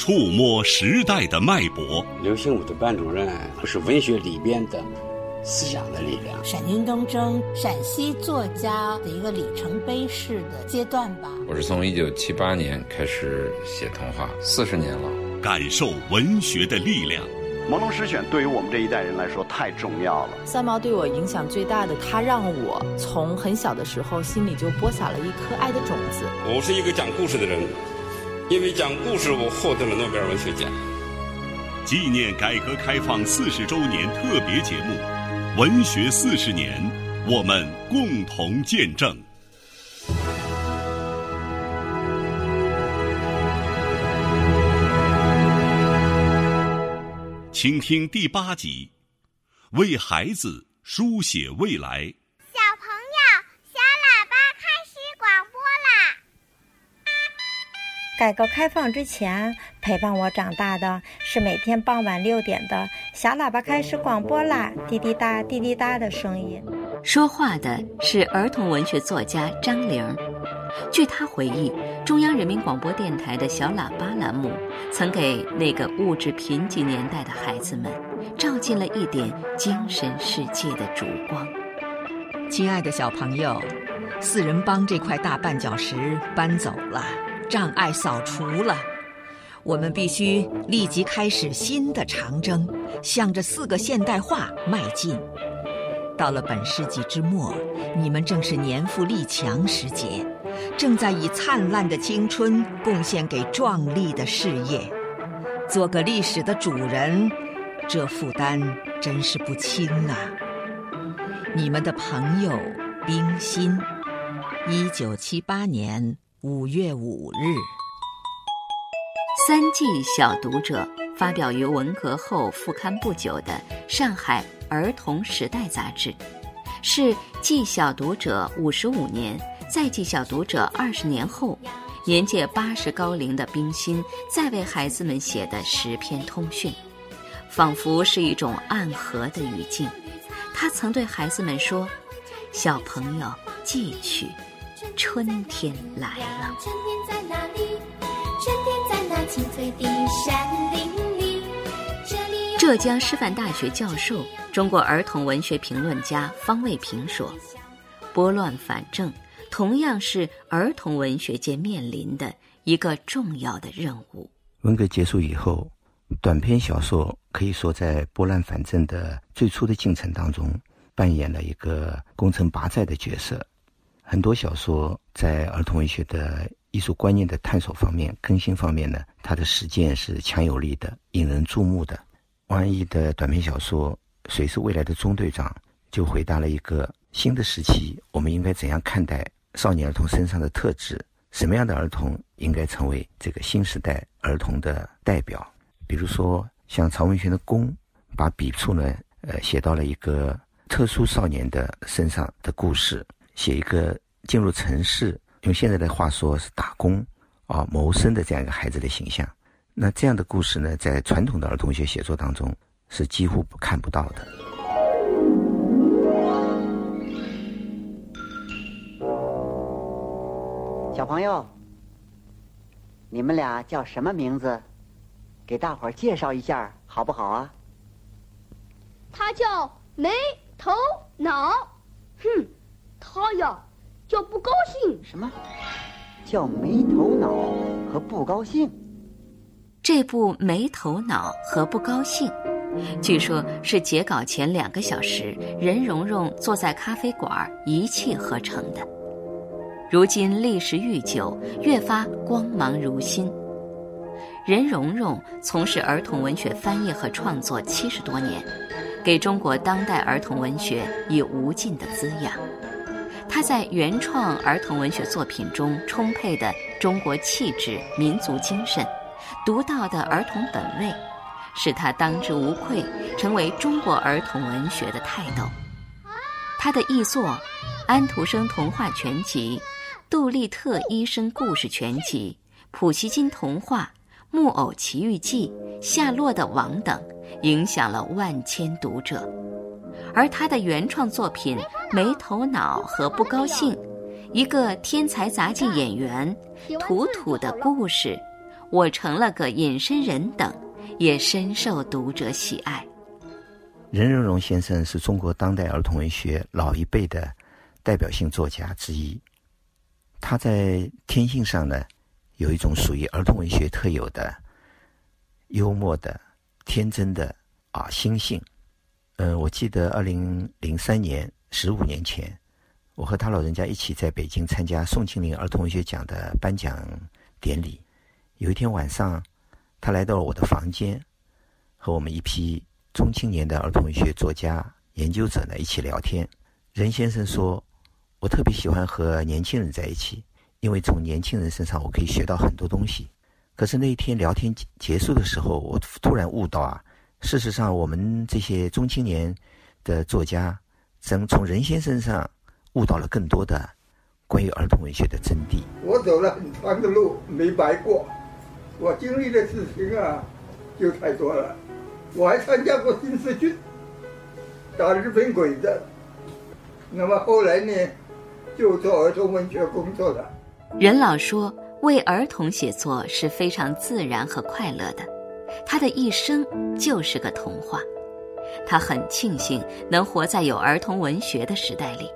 触摸时代的脉搏。刘心武的班主任是文学里边的思想的力量。陕军东征，陕西作家的一个里程碑式的阶段吧。我是从一九七八年开始写童话，四十年了。感受文学的力量。朦胧诗选对于我们这一代人来说太重要了。三毛对我影响最大的，他让我从很小的时候心里就播撒了一颗爱的种子。我是一个讲故事的人，因为讲故事，我获得了诺贝尔文学奖。纪念改革开放四十周年特别节目《文学四十年》，我们共同见证。请听第八集，为孩子书写未来。小朋友，小喇叭开始广播啦！改革开放之前，陪伴我长大的是每天傍晚六点的小喇叭开始广播啦，滴滴答滴滴答的声音。说话的是儿童文学作家张玲。据他回忆，中央人民广播电台的小喇叭栏目，曾给那个物质贫瘠年代的孩子们，照进了一点精神世界的烛光。亲爱的小朋友，四人帮这块大绊脚石搬走了，障碍扫除了，我们必须立即开始新的长征，向着四个现代化迈进。到了本世纪之末，你们正是年富力强时节，正在以灿烂的青春贡献给壮丽的事业。做个历史的主人，这负担真是不轻啊！你们的朋友冰心，一九七八年五月五日，《三季小读者》发表于文革后复刊不久的上海。儿童时代杂志是继小读者五十五年，再继小读者二十年后，年届八十高龄的冰心再为孩子们写的十篇通讯，仿佛是一种暗合的语境。他曾对孩子们说：“小朋友，记取，春天来了。”春天在哪里？春天在那青翠的山林里。浙江师范大学教授。中国儿童文学评论家方卫平说：“拨乱反正同样是儿童文学界面临的一个重要的任务。文革结束以后，短篇小说可以说在拨乱反正的最初的进程当中扮演了一个攻城拔寨的角色。很多小说在儿童文学的艺术观念的探索方面、更新方面呢，它的实践是强有力的、引人注目的。王安忆的短篇小说。”谁是未来的中队长？就回答了一个新的时期，我们应该怎样看待少年儿童身上的特质？什么样的儿童应该成为这个新时代儿童的代表？比如说，像曹文轩的《宫》，把笔触呢，呃，写到了一个特殊少年的身上的故事，写一个进入城市，用现在的话说是打工啊谋生的这样一个孩子的形象。那这样的故事呢，在传统的儿童学写作当中。是几乎看不到的。小朋友，你们俩叫什么名字？给大伙儿介绍一下，好不好啊？他叫没头脑。哼，他呀叫不高兴。什么？叫没头脑和不高兴？这部没头脑和不高兴。据说，是截稿前两个小时，任溶溶坐在咖啡馆一气呵成的。如今历时愈久，越发光芒如新。任溶溶从事儿童文学翻译和创作七十多年，给中国当代儿童文学以无尽的滋养。他在原创儿童文学作品中充沛的中国气质、民族精神，独到的儿童本位。使他当之无愧成为中国儿童文学的泰斗。他的译作《安徒生童话全集》《杜立特医生故事全集》《普希金童话》《木偶奇遇记》《夏洛的网》等，影响了万千读者。而他的原创作品《没头脑和不高兴》，一个天才杂技演员，土土的故事。我成了个隐身人等，也深受读者喜爱。任荣荣先生是中国当代儿童文学老一辈的代表性作家之一。他在天性上呢，有一种属于儿童文学特有的幽默的、天真的啊心性。嗯，我记得二零零三年，十五年前，我和他老人家一起在北京参加宋庆龄儿童文学奖的颁奖典礼。有一天晚上，他来到了我的房间，和我们一批中青年的儿童文学作家、研究者呢一起聊天。任先生说：“我特别喜欢和年轻人在一起，因为从年轻人身上我可以学到很多东西。”可是那一天聊天结束的时候，我突然悟到啊。事实上，我们这些中青年的作家，曾从任先生上悟到了更多的关于儿童文学的真谛。我走了很长的路，没白过。我经历的事情啊，就太多了。我还参加过新四军，打日本鬼子。那么后来呢，就做儿童文学工作了。任老说，为儿童写作是非常自然和快乐的。他的一生就是个童话，他很庆幸能活在有儿童文学的时代里。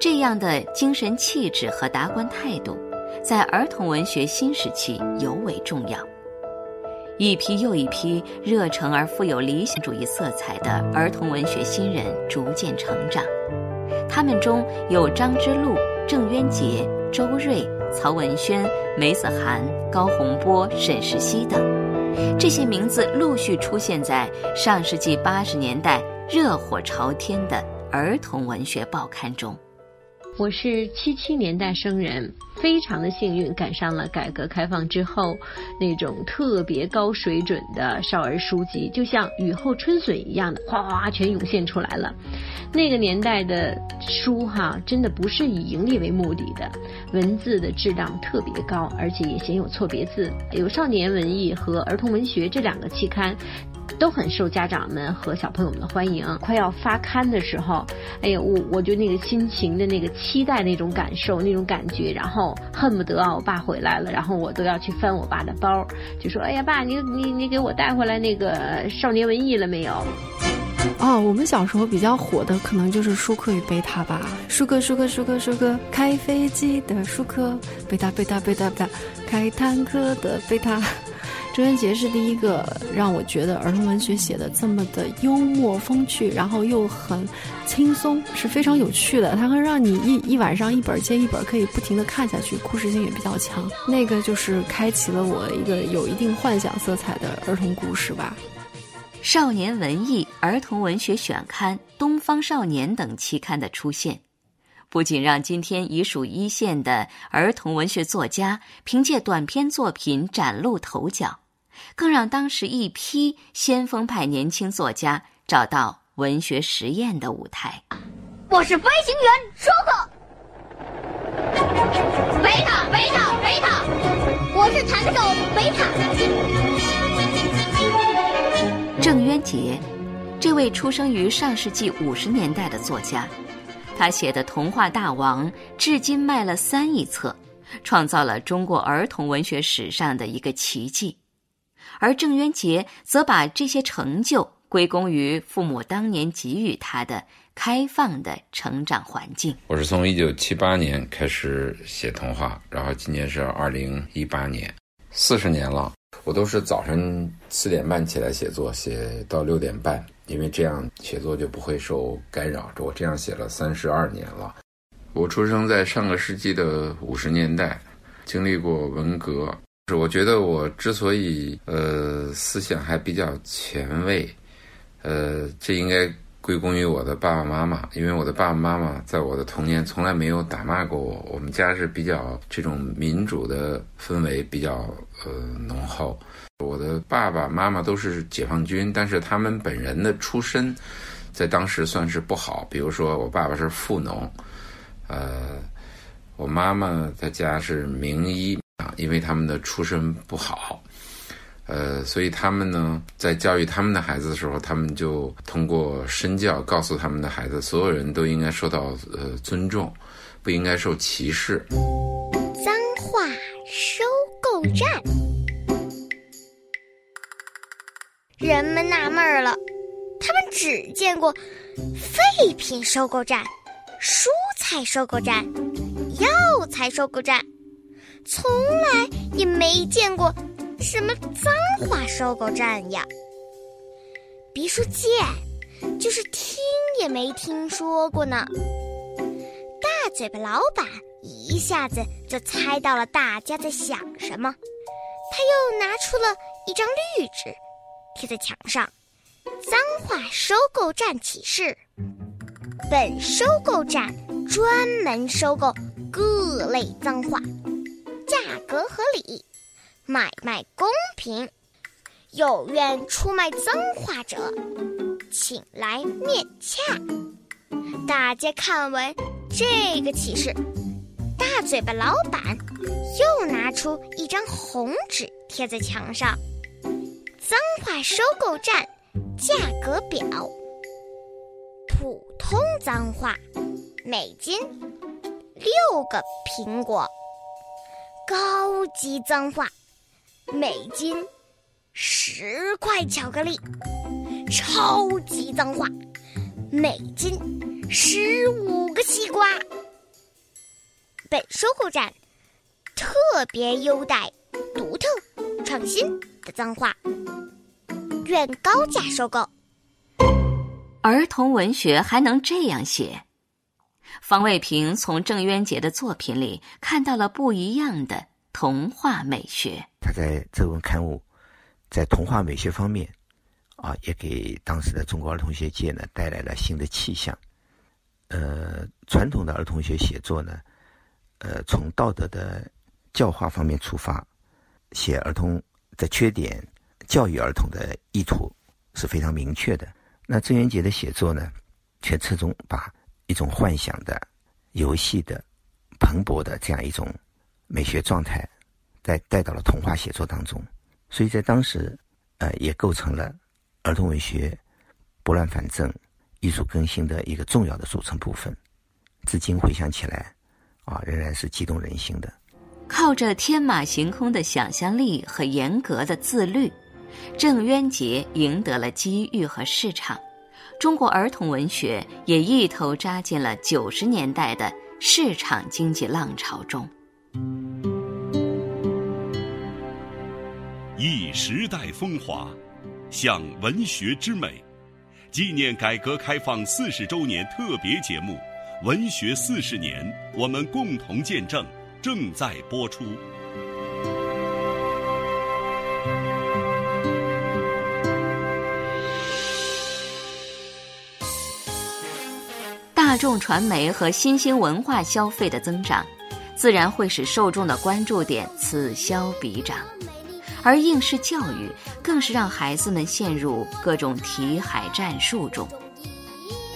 这样的精神气质和达观态度，在儿童文学新时期尤为重要。一批又一批热诚而富有理想主义色彩的儿童文学新人逐渐成长，他们中有张之路、郑渊洁、周瑞、曹文轩、梅子涵、高洪波、沈石溪等。这些名字陆续出现在上世纪八十年代热火朝天的儿童文学报刊中。我是七七年代生人，非常的幸运赶上了改革开放之后那种特别高水准的少儿书籍，就像雨后春笋一样的哗哗全涌现出来了。那个年代的书哈，真的不是以盈利为目的的，文字的质量特别高，而且也鲜有错别字。有少年文艺和儿童文学这两个期刊。都很受家长们和小朋友们的欢迎。快要发刊的时候，哎呀，我我就那个心情的那个期待那种感受那种感觉，然后恨不得啊，我爸回来了，然后我都要去翻我爸的包，就说：“哎呀，爸，你你你给我带回来那个少年文艺了没有？”哦，我们小时候比较火的可能就是舒克与贝塔吧。舒克，舒克，舒克，舒克，开飞机的舒克，贝塔，贝塔，贝塔，贝塔，开坦克的贝塔。郑渊洁是第一个让我觉得儿童文学写的这么的幽默风趣，然后又很轻松，是非常有趣的。它会让你一一晚上一本接一本，可以不停的看下去，故事性也比较强。那个就是开启了我一个有一定幻想色彩的儿童故事吧。少年文艺、儿童文学选刊、东方少年等期刊的出现，不仅让今天已属一线的儿童文学作家凭借短篇作品崭露头角。更让当时一批先锋派年轻作家找到文学实验的舞台。我是飞行员舒克，贝塔贝塔贝塔，我是弹手贝塔。郑渊洁，这位出生于上世纪五十年代的作家，他写的《童话大王》至今卖了三亿册，创造了中国儿童文学史上的一个奇迹。而郑渊洁则把这些成就归功于父母当年给予他的开放的成长环境。我是从一九七八年开始写童话，然后今年是二零一八年，四十年了。我都是早晨四点半起来写作，写到六点半，因为这样写作就不会受干扰。我这样写了三十二年了。我出生在上个世纪的五十年代，经历过文革。是，我觉得我之所以呃思想还比较前卫，呃，这应该归功于我的爸爸妈妈，因为我的爸爸妈妈在我的童年从来没有打骂过我。我们家是比较这种民主的氛围比较呃浓厚。我的爸爸妈妈都是解放军，但是他们本人的出身在当时算是不好。比如说，我爸爸是富农，呃，我妈妈在家是名医。因为他们的出身不好，呃，所以他们呢，在教育他们的孩子的时候，他们就通过身教告诉他们的孩子，所有人都应该受到呃尊重，不应该受歧视。脏话收购站。人们纳闷了，他们只见过废品收购站、蔬菜收购站、药材收购站，从来也没见过什么脏话收购站呀。别说见，就是听也没听说过呢。大嘴巴老板一下子就猜到了大家在想什么，他又拿出了一张绿纸，贴在墙上：“脏话收购站启事。本收购站专门收购各类脏话，价格合理，买卖公平。有愿出卖脏话者，请来面洽。”大家看完这个启示，大嘴巴老板又拿出一张红纸贴在墙上：“脏话收购站价格表。普通脏话，每斤六个苹果；高级脏话，每斤十块巧克力；超级脏话，每斤。”十五个西瓜。本收购站特别优待独特、创新的脏话，愿高价收购。儿童文学还能这样写？方卫平从郑渊洁的作品里看到了不一样的童话美学。他在这本刊物在童话美学方面啊，也给当时的中国儿童学界呢带来了新的气象。呃，传统的儿童学写作呢，呃，从道德的教化方面出发，写儿童的缺点，教育儿童的意图是非常明确的。那郑渊洁的写作呢，却侧重把一种幻想的、游戏的、蓬勃的这样一种美学状态，带带到了童话写作当中。所以在当时，呃，也构成了儿童文学拨乱反正。艺术更新的一个重要的组成部分，至今回想起来，啊，仍然是激动人心的。靠着天马行空的想象力和严格的自律，郑渊洁赢得了机遇和市场，中国儿童文学也一头扎进了九十年代的市场经济浪潮中。忆时代风华，享文学之美。纪念改革开放四十周年特别节目《文学四十年》，我们共同见证正在播出。大众传媒和新兴文化消费的增长，自然会使受众的关注点此消彼长。而应试教育更是让孩子们陷入各种题海战术中，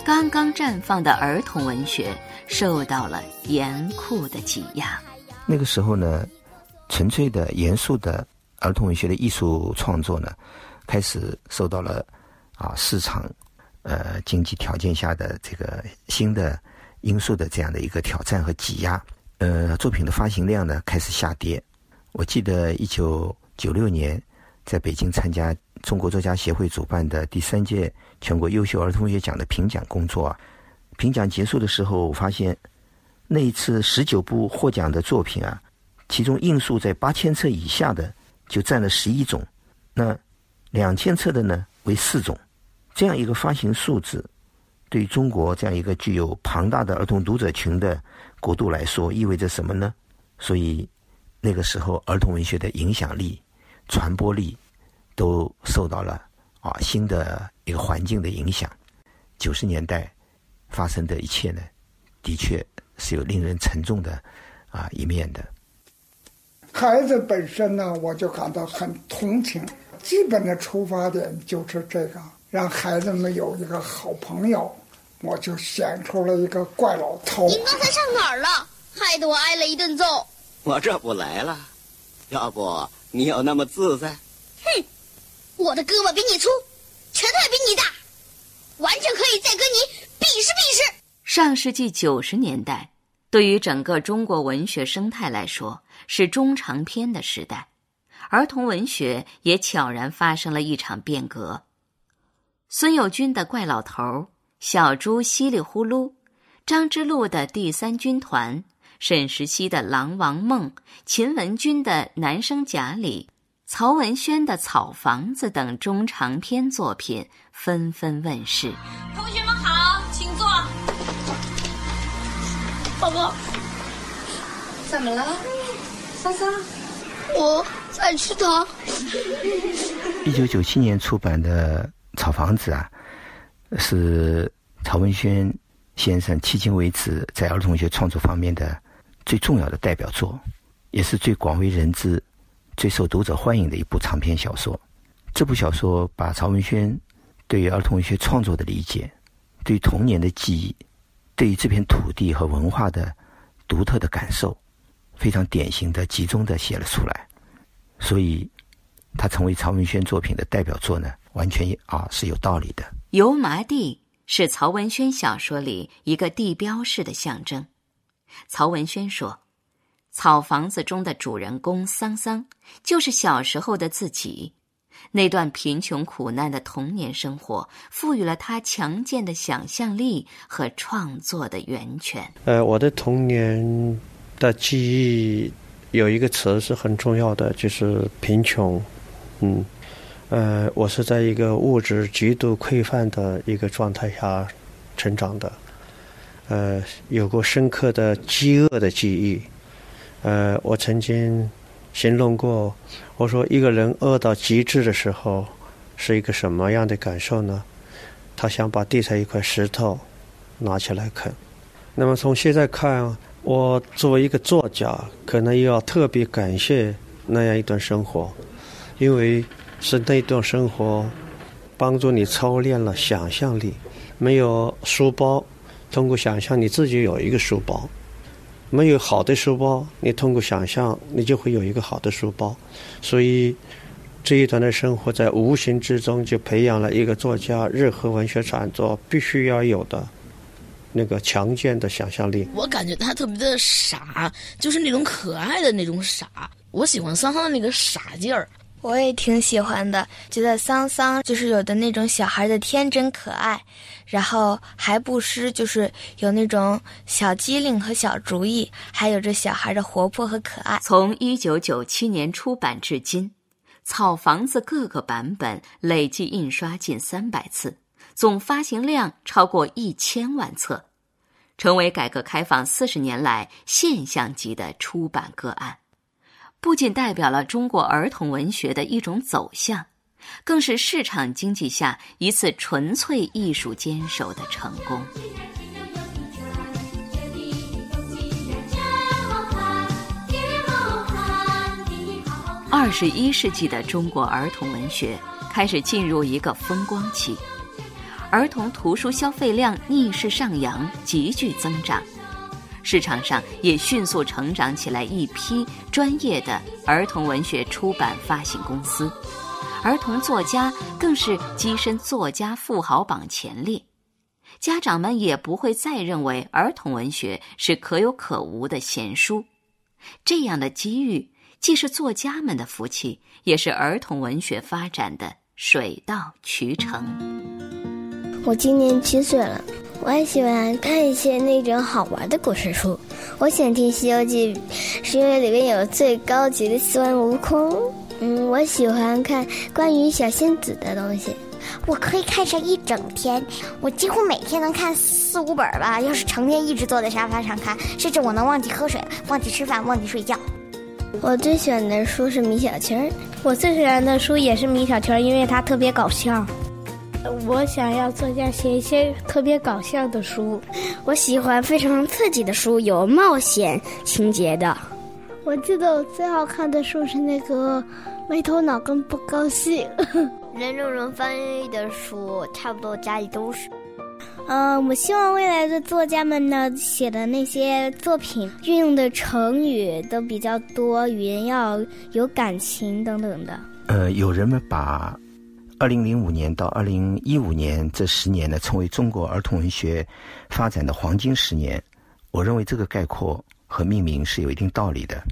刚刚绽放的儿童文学受到了严酷的挤压。那个时候呢，纯粹的、严肃的儿童文学的艺术创作呢，开始受到了啊市场、呃经济条件下的这个新的因素的这样的一个挑战和挤压。呃，作品的发行量呢开始下跌。我记得一九。九六年，在北京参加中国作家协会主办的第三届全国优秀儿童文学奖的评奖工作啊。评奖结束的时候，我发现那一次十九部获奖的作品啊，其中印数在八千册以下的就占了十一种，那两千册的呢为四种。这样一个发行数字，对中国这样一个具有庞大的儿童读者群的国度来说，意味着什么呢？所以那个时候，儿童文学的影响力。传播力都受到了啊新的一个环境的影响。九十年代发生的一切呢，的确是有令人沉重的啊一面的。孩子本身呢，我就感到很同情。基本的出发点就是这个，让孩子们有一个好朋友。我就选出了一个怪老头。您刚才上哪儿了？害得我挨了一顿揍。我这不来了，要不。你有那么自在？哼，我的胳膊比你粗，拳头也比你大，完全可以再跟你比试比试。上世纪九十年代，对于整个中国文学生态来说，是中长篇的时代，儿童文学也悄然发生了一场变革。孙幼军的《怪老头》，小猪唏哩呼噜，张之路的《第三军团》，沈石溪的《狼王梦》，秦文君的《男生贾里》，曹文轩的《草房子》等中长篇作品纷纷问世。同学们好，请坐。宝宝，怎么了，桑桑？我在吃糖。一九九七年出版的《草房子》啊，是曹文轩先生迄今为止在儿童文学创作方面的最重要的代表作，也是最广为人知、最受读者欢迎的一部长篇小说。这部小说把曹文轩对于儿童文学创作的理解、对童年的记忆、对于这片土地和文化的独特的感受，非常典型的、集中的写了出来。所以，它成为曹文轩作品的代表作呢，完全啊是有道理的。油麻地是曹文轩小说里一个地标式的象征。曹文轩说：“草房子中的主人公桑桑，就是小时候的自己。那段贫穷苦难的童年生活，赋予了他强健的想象力和创作的源泉。”呃，我的童年的记忆有一个词是很重要的，就是贫穷。嗯，呃，我是在一个物质极度匮乏的一个状态下成长的。呃，有过深刻的饥饿的记忆。呃，我曾经形容过，我说一个人饿到极致的时候是一个什么样的感受呢？他想把地上一块石头拿起来啃。那么从现在看，我作为一个作家，可能要特别感谢那样一段生活，因为是那段生活帮助你操练了想象力。没有书包。通过想象，你自己有一个书包；没有好的书包，你通过想象，你就会有一个好的书包。所以，这一段的生活在无形之中就培养了一个作家日后文学创作必须要有的那个强健的想象力。我感觉他特别的傻，就是那种可爱的那种傻。我喜欢桑桑的那个傻劲儿。我也挺喜欢的，觉得桑桑就是有的那种小孩的天真可爱，然后还不失就是有那种小机灵和小主意，还有着小孩的活泼和可爱。从一九九七年出版至今，《草房子》各个版本累计印刷近三百次，总发行量超过一千万册，成为改革开放四十年来现象级的出版个案。不仅代表了中国儿童文学的一种走向，更是市场经济下一次纯粹艺术坚守的成功。二十一世纪的中国儿童文学开始进入一个风光期，儿童图书消费量逆势上扬，急剧增长。市场上也迅速成长起来一批专业的儿童文学出版发行公司，儿童作家更是跻身作家富豪榜前列。家长们也不会再认为儿童文学是可有可无的闲书。这样的机遇，既是作家们的福气，也是儿童文学发展的水到渠成。我今年七岁了。我也喜欢看一些那种好玩的故事书。我喜欢听《西游记》，是因为里面有最高级的孙悟空。嗯，我喜欢看关于小仙子的东西。我可以看上一整天，我几乎每天能看四五本吧。要是成天一直坐在沙发上看，甚至我能忘记喝水、忘记吃饭、忘记睡觉。我最喜欢的书是米小圈我最喜欢的书也是米小圈因为它特别搞笑。我想要作家写一些特别搞笑的书。我喜欢非常刺激的书，有冒险情节的。我记得我最好看的书是那个《没头脑跟不高兴》。任溶溶翻译的书，差不多家里都是。嗯，我希望未来的作家们呢写的那些作品运用的成语都比较多，语言要有感情等等的。呃，有人们把。二零零五年到二零一五年这十年呢，成为中国儿童文学发展的黄金十年。我认为这个概括和命名是有一定道理的。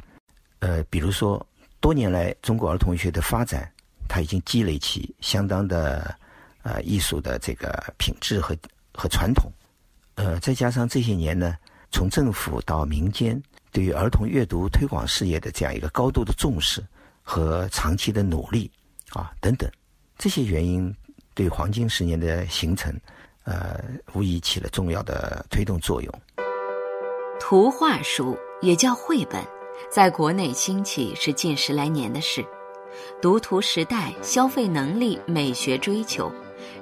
呃，比如说多年来中国儿童文学的发展，它已经积累起相当的呃艺术的这个品质和和传统。呃，再加上这些年呢，从政府到民间对于儿童阅读推广事业的这样一个高度的重视和长期的努力啊等等，这些原因对黄金十年的形成，呃，无疑起了重要的推动作用。图画书也叫绘本，在国内兴起是近十来年的事。读图时代、消费能力、美学追求，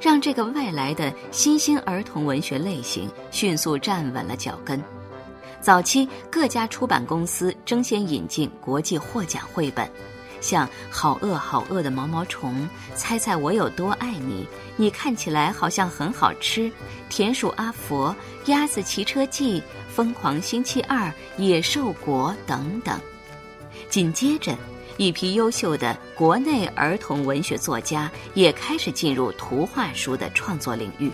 让这个外来的新兴儿童文学类型迅速站稳了脚跟。早期各家出版公司争先引进国际获奖绘本。像好饿好饿的毛毛虫，猜猜我有多爱你？你看起来好像很好吃。田鼠阿佛、鸭子骑车记、疯狂星期二、野兽国等等。紧接着，一批优秀的国内儿童文学作家也开始进入图画书的创作领域。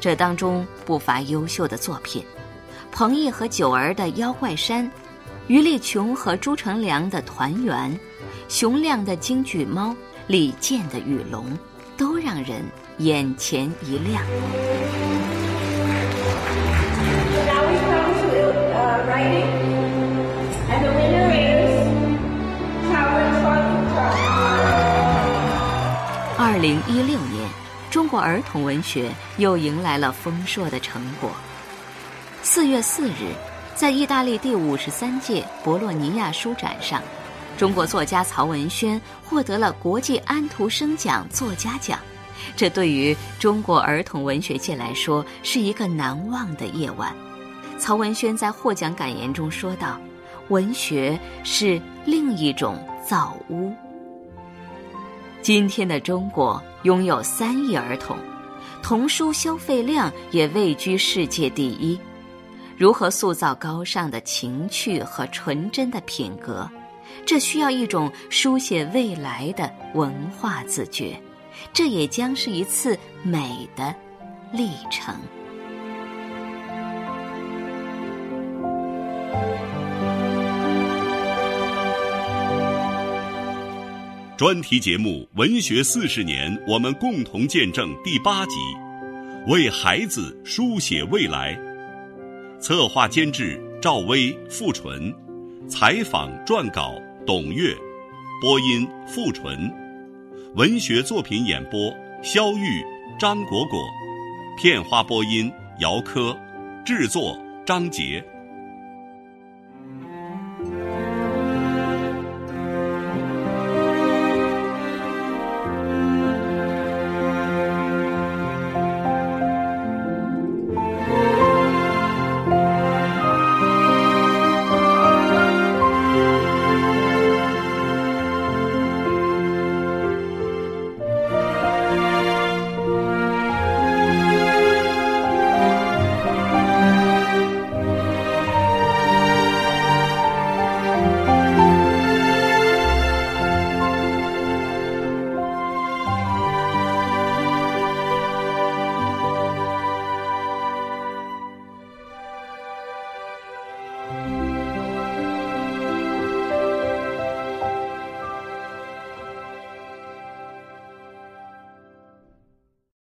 这当中不乏优秀的作品：彭毅和九儿的《妖怪山》，余丽琼和朱成良的《团圆》。熊亮的京剧猫，李健的雨龙，都让人眼前一亮。二零一六年，中国儿童文学又迎来了丰硕的成果。四月四日，在意大利第五十三届博洛尼亚书展上。中国作家曹文轩获得了国际安徒生奖作家奖，这对于中国儿童文学界来说是一个难忘的夜晚。曹文轩在获奖感言中说道：“文学是另一种造屋。”今天的中国拥有三亿儿童，童书消费量也位居世界第一。如何塑造高尚的情趣和纯真的品格？这需要一种书写未来的文化自觉，这也将是一次美的历程。专题节目《文学四十年，我们共同见证》第八集，为孩子书写未来。策划监制赵薇、傅纯，采访撰稿。董月，播音付纯，文学作品演播肖玉、张果果，片花播音姚科，制作张杰。